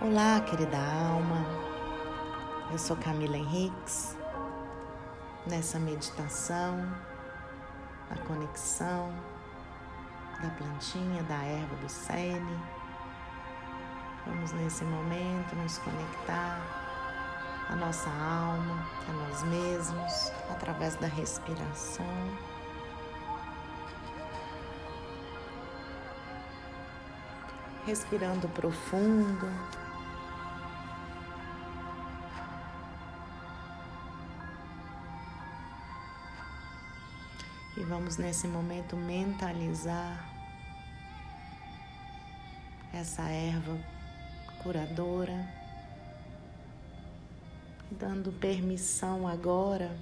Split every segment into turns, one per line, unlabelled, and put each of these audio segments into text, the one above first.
Olá, querida alma. Eu sou Camila Henriques. Nessa meditação, na conexão da plantinha, da erva do Sene, vamos nesse momento nos conectar à nossa alma, a nós mesmos, através da respiração. Respirando profundo. Vamos nesse momento mentalizar essa erva curadora, dando permissão agora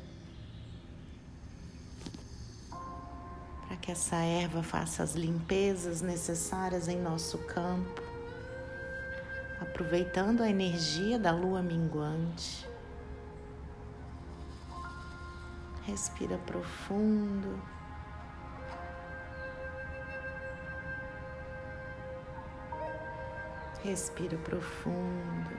para que essa erva faça as limpezas necessárias em nosso campo, aproveitando a energia da lua minguante. Respira profundo. Respira profundo.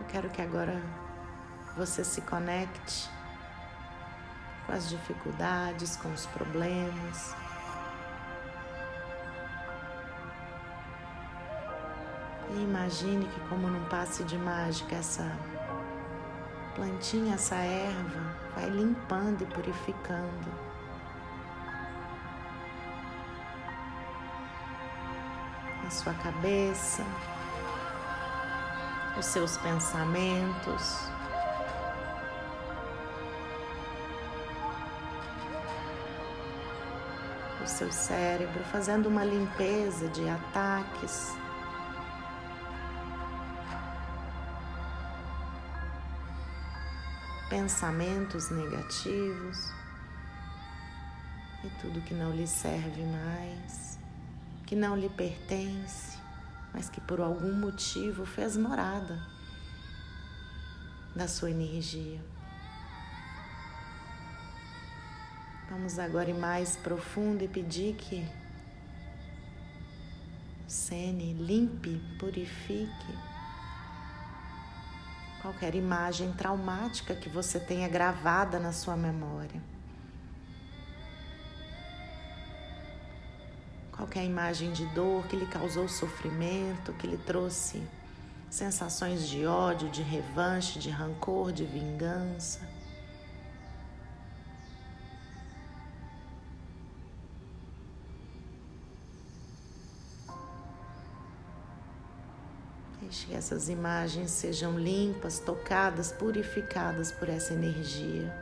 Eu quero que agora você se conecte com as dificuldades, com os problemas, E imagine que, como num passe de mágica, essa plantinha, essa erva, vai limpando e purificando. A sua cabeça, os seus pensamentos. O seu cérebro, fazendo uma limpeza de ataques, pensamentos negativos e tudo que não lhe serve mais, que não lhe pertence, mas que por algum motivo fez morada da sua energia. Vamos agora ir mais profundo e pedir que Sene limpe, purifique qualquer imagem traumática que você tenha gravada na sua memória. Qualquer imagem de dor que lhe causou sofrimento, que lhe trouxe sensações de ódio, de revanche, de rancor, de vingança. Deixe que essas imagens sejam limpas, tocadas, purificadas por essa energia.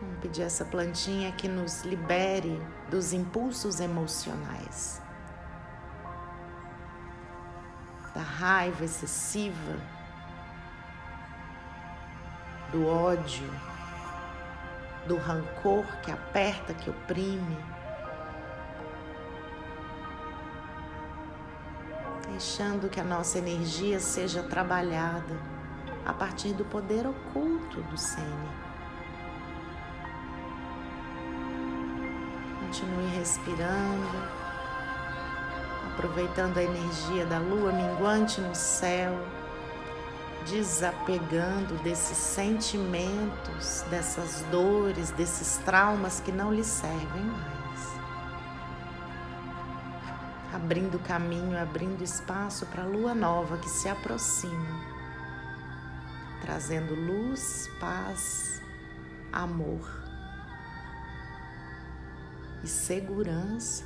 Vamos pedir essa plantinha que nos libere dos impulsos emocionais, da raiva excessiva do ódio, do rancor que aperta, que oprime. Deixando que a nossa energia seja trabalhada a partir do poder oculto do Sene. Continue respirando, aproveitando a energia da lua minguante no céu desapegando desses sentimentos, dessas dores, desses traumas que não lhe servem mais. Abrindo caminho, abrindo espaço para a lua nova que se aproxima, trazendo luz, paz, amor e segurança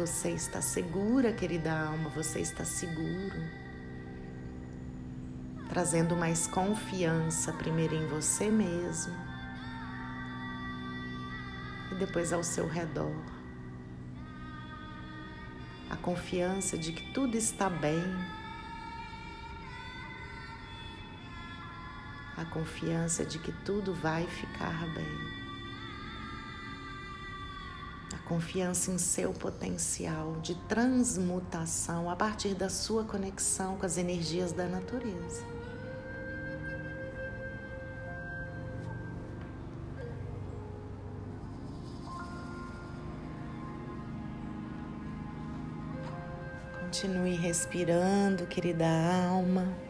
Você está segura, querida alma, você está seguro. Trazendo mais confiança, primeiro em você mesmo e depois ao seu redor. A confiança de que tudo está bem. A confiança de que tudo vai ficar bem. Confiança em seu potencial de transmutação a partir da sua conexão com as energias da natureza. Continue respirando, querida alma.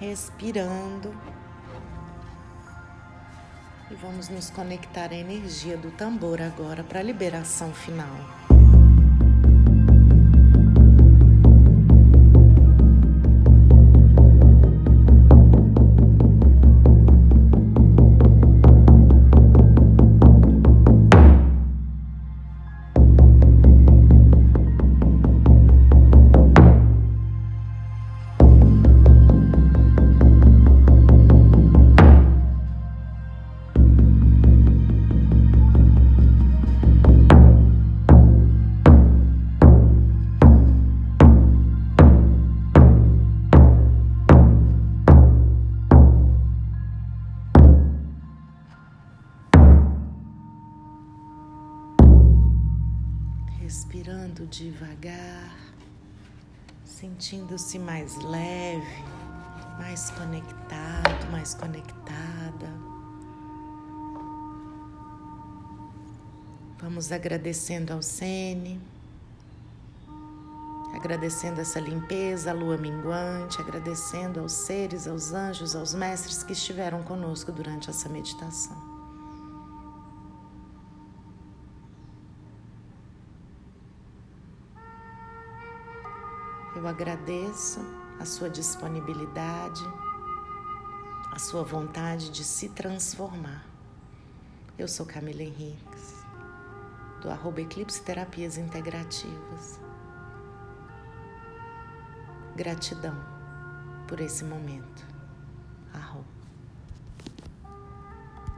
Respirando. E vamos nos conectar à energia do tambor agora para a liberação final. Respirando devagar, sentindo-se mais leve, mais conectado, mais conectada. Vamos agradecendo ao Sene, agradecendo essa limpeza, a lua minguante, agradecendo aos seres, aos anjos, aos mestres que estiveram conosco durante essa meditação. Eu agradeço a sua disponibilidade, a sua vontade de se transformar. Eu sou Camila Henriques, do arroba Eclipse Terapias Integrativas. Gratidão por esse momento. Arroba.